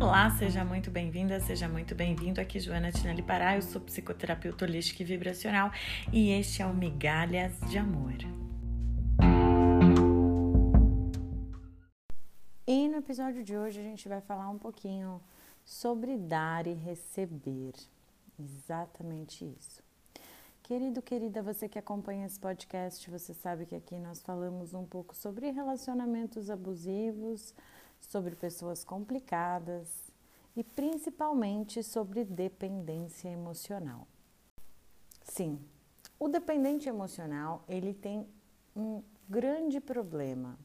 Olá, seja muito bem-vinda, seja muito bem-vindo. Aqui Joana Tinelli Pará, eu sou psicoterapeuta holística e vibracional e este é o Migalhas de Amor. E no episódio de hoje a gente vai falar um pouquinho sobre dar e receber. Exatamente isso. Querido, querida, você que acompanha esse podcast, você sabe que aqui nós falamos um pouco sobre relacionamentos abusivos, sobre pessoas complicadas e principalmente sobre dependência emocional. Sim, o dependente emocional, ele tem um grande problema.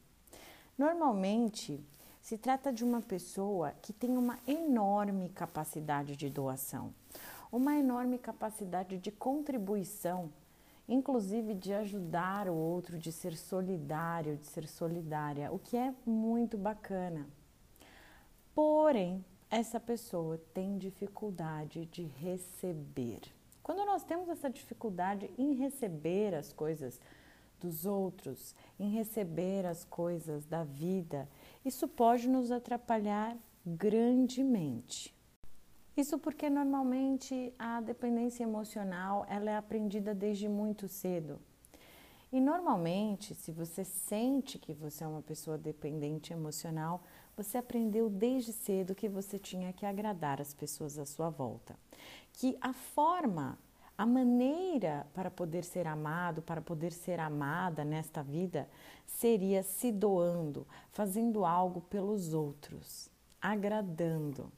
Normalmente, se trata de uma pessoa que tem uma enorme capacidade de doação, uma enorme capacidade de contribuição, inclusive de ajudar o outro, de ser solidário, de ser solidária, o que é muito bacana. Porém, essa pessoa tem dificuldade de receber. Quando nós temos essa dificuldade em receber as coisas dos outros, em receber as coisas da vida, isso pode nos atrapalhar grandemente. Isso porque normalmente a dependência emocional ela é aprendida desde muito cedo. E normalmente, se você sente que você é uma pessoa dependente emocional, você aprendeu desde cedo que você tinha que agradar as pessoas à sua volta. Que a forma a maneira para poder ser amado, para poder ser amada nesta vida, seria se doando, fazendo algo pelos outros, agradando.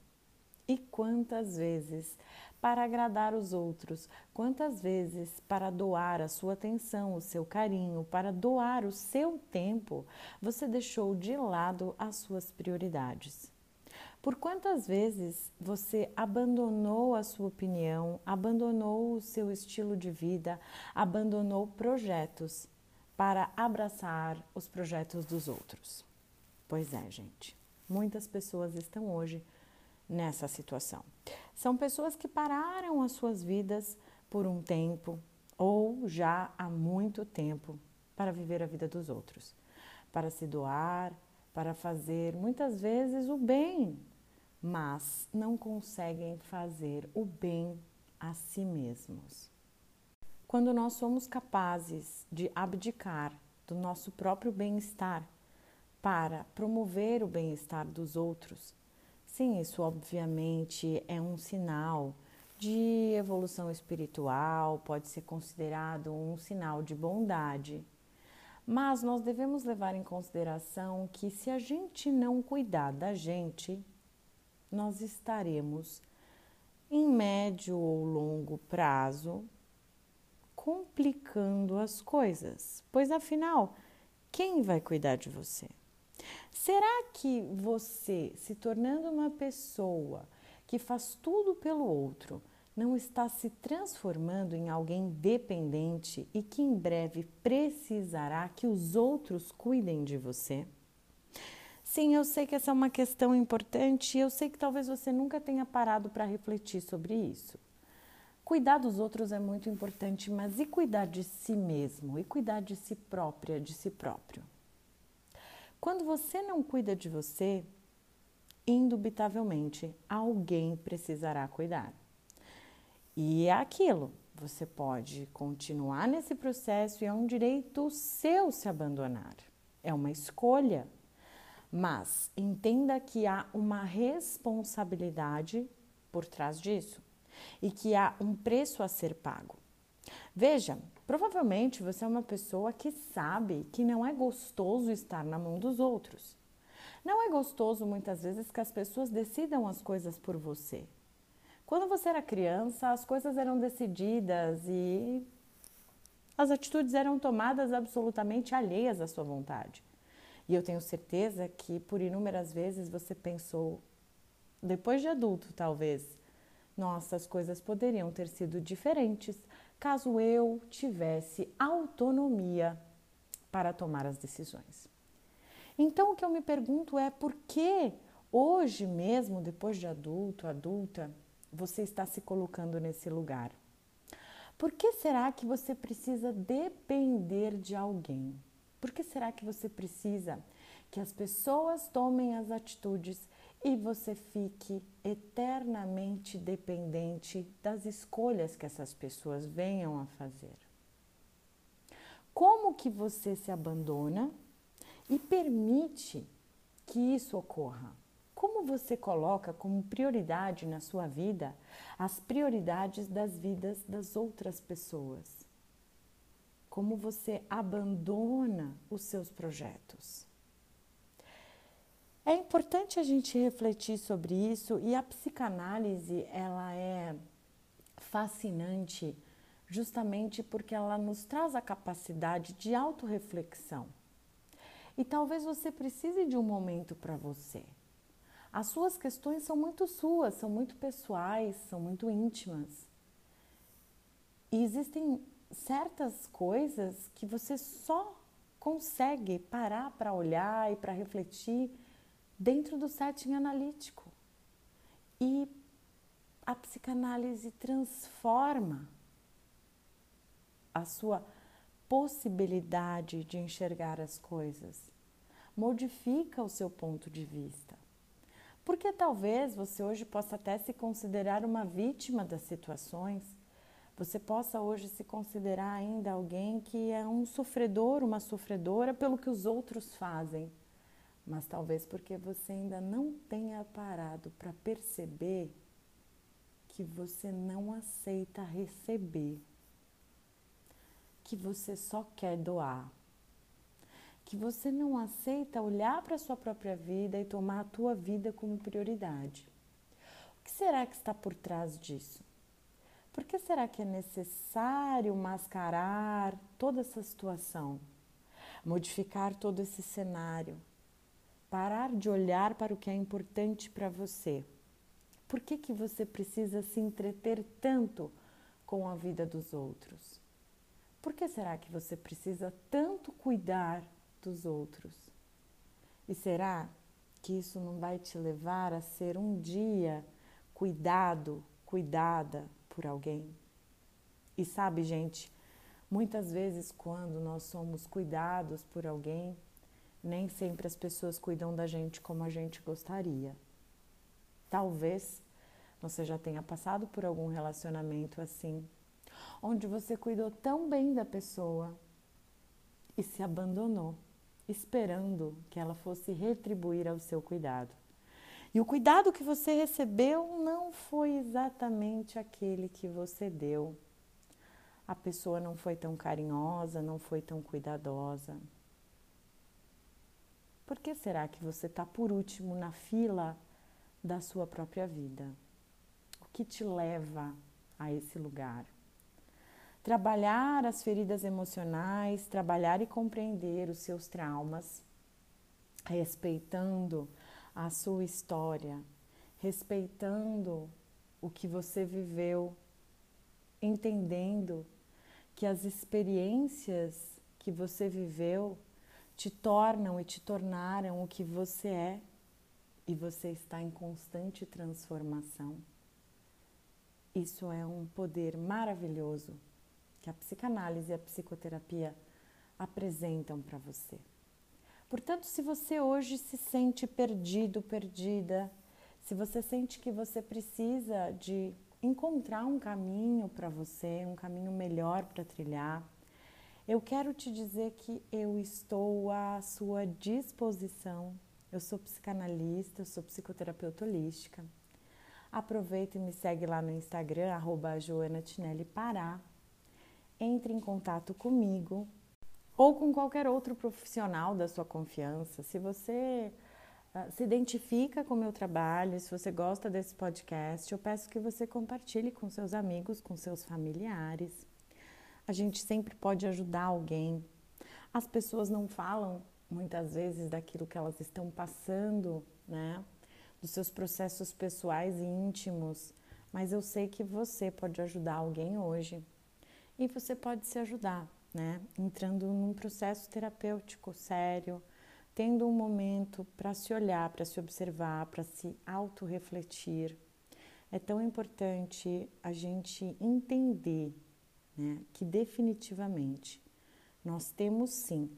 E quantas vezes para agradar os outros, quantas vezes para doar a sua atenção, o seu carinho, para doar o seu tempo, você deixou de lado as suas prioridades? Por quantas vezes você abandonou a sua opinião, abandonou o seu estilo de vida, abandonou projetos para abraçar os projetos dos outros? Pois é, gente. Muitas pessoas estão hoje nessa situação. São pessoas que pararam as suas vidas por um tempo ou já há muito tempo para viver a vida dos outros, para se doar, para fazer muitas vezes o bem mas não conseguem fazer o bem a si mesmos. Quando nós somos capazes de abdicar do nosso próprio bem-estar para promover o bem-estar dos outros, sim, isso obviamente é um sinal de evolução espiritual, pode ser considerado um sinal de bondade. Mas nós devemos levar em consideração que se a gente não cuidar da gente, nós estaremos, em médio ou longo prazo, complicando as coisas, pois afinal, quem vai cuidar de você? Será que você, se tornando uma pessoa que faz tudo pelo outro, não está se transformando em alguém dependente e que em breve precisará que os outros cuidem de você? Sim, eu sei que essa é uma questão importante e eu sei que talvez você nunca tenha parado para refletir sobre isso. Cuidar dos outros é muito importante, mas e cuidar de si mesmo? E cuidar de si própria, de si próprio? Quando você não cuida de você, indubitavelmente alguém precisará cuidar. E é aquilo, você pode continuar nesse processo e é um direito seu se abandonar. É uma escolha. Mas entenda que há uma responsabilidade por trás disso e que há um preço a ser pago. Veja, provavelmente você é uma pessoa que sabe que não é gostoso estar na mão dos outros. Não é gostoso muitas vezes que as pessoas decidam as coisas por você. Quando você era criança, as coisas eram decididas e as atitudes eram tomadas absolutamente alheias à sua vontade. E eu tenho certeza que por inúmeras vezes você pensou, depois de adulto talvez, nossa, as coisas poderiam ter sido diferentes caso eu tivesse autonomia para tomar as decisões. Então o que eu me pergunto é por que hoje mesmo, depois de adulto, adulta, você está se colocando nesse lugar? Por que será que você precisa depender de alguém? Por que será que você precisa que as pessoas tomem as atitudes e você fique eternamente dependente das escolhas que essas pessoas venham a fazer. Como que você se abandona e permite que isso ocorra? Como você coloca como prioridade na sua vida as prioridades das vidas das outras pessoas? como você abandona os seus projetos. É importante a gente refletir sobre isso e a psicanálise ela é fascinante justamente porque ela nos traz a capacidade de autorreflexão. E talvez você precise de um momento para você. As suas questões são muito suas, são muito pessoais, são muito íntimas. E existem certas coisas que você só consegue parar para olhar e para refletir dentro do setting analítico. E a psicanálise transforma a sua possibilidade de enxergar as coisas, modifica o seu ponto de vista. Porque talvez você hoje possa até se considerar uma vítima das situações você possa hoje se considerar ainda alguém que é um sofredor, uma sofredora pelo que os outros fazem, mas talvez porque você ainda não tenha parado para perceber que você não aceita receber, que você só quer doar, que você não aceita olhar para a sua própria vida e tomar a tua vida como prioridade. O que será que está por trás disso? Por que será que é necessário mascarar toda essa situação? Modificar todo esse cenário? Parar de olhar para o que é importante para você? Por que, que você precisa se entreter tanto com a vida dos outros? Por que será que você precisa tanto cuidar dos outros? E será que isso não vai te levar a ser um dia cuidado, cuidada por alguém. E sabe, gente, muitas vezes quando nós somos cuidados por alguém, nem sempre as pessoas cuidam da gente como a gente gostaria. Talvez você já tenha passado por algum relacionamento assim, onde você cuidou tão bem da pessoa e se abandonou, esperando que ela fosse retribuir ao seu cuidado. E o cuidado que você recebeu não foi exatamente aquele que você deu. A pessoa não foi tão carinhosa, não foi tão cuidadosa. Por que será que você está por último na fila da sua própria vida? O que te leva a esse lugar? Trabalhar as feridas emocionais, trabalhar e compreender os seus traumas, respeitando a sua história, respeitando o que você viveu, entendendo que as experiências que você viveu te tornam e te tornaram o que você é e você está em constante transformação. Isso é um poder maravilhoso que a psicanálise e a psicoterapia apresentam para você. Portanto, se você hoje se sente perdido, perdida, se você sente que você precisa de encontrar um caminho para você, um caminho melhor para trilhar, eu quero te dizer que eu estou à sua disposição. Eu sou psicanalista, eu sou psicoterapeuta holística. Aproveita e me segue lá no Instagram, arroba Joana Tinelli Pará. Entre em contato comigo ou com qualquer outro profissional da sua confiança. Se você uh, se identifica com o meu trabalho, se você gosta desse podcast, eu peço que você compartilhe com seus amigos, com seus familiares. A gente sempre pode ajudar alguém. As pessoas não falam muitas vezes daquilo que elas estão passando, né? Dos seus processos pessoais e íntimos, mas eu sei que você pode ajudar alguém hoje. E você pode se ajudar né? Entrando num processo terapêutico sério, tendo um momento para se olhar, para se observar, para se autorrefletir. É tão importante a gente entender né, que definitivamente nós temos sim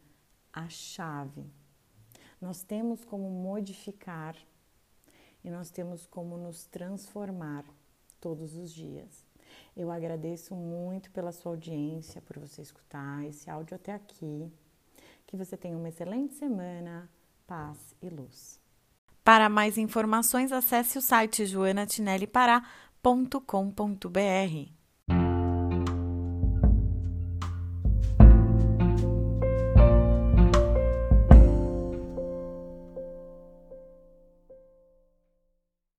a chave, nós temos como modificar e nós temos como nos transformar todos os dias. Eu agradeço muito pela sua audiência, por você escutar esse áudio até aqui. Que você tenha uma excelente semana, paz e luz. Para mais informações, acesse o site joanatinellipará.com.br.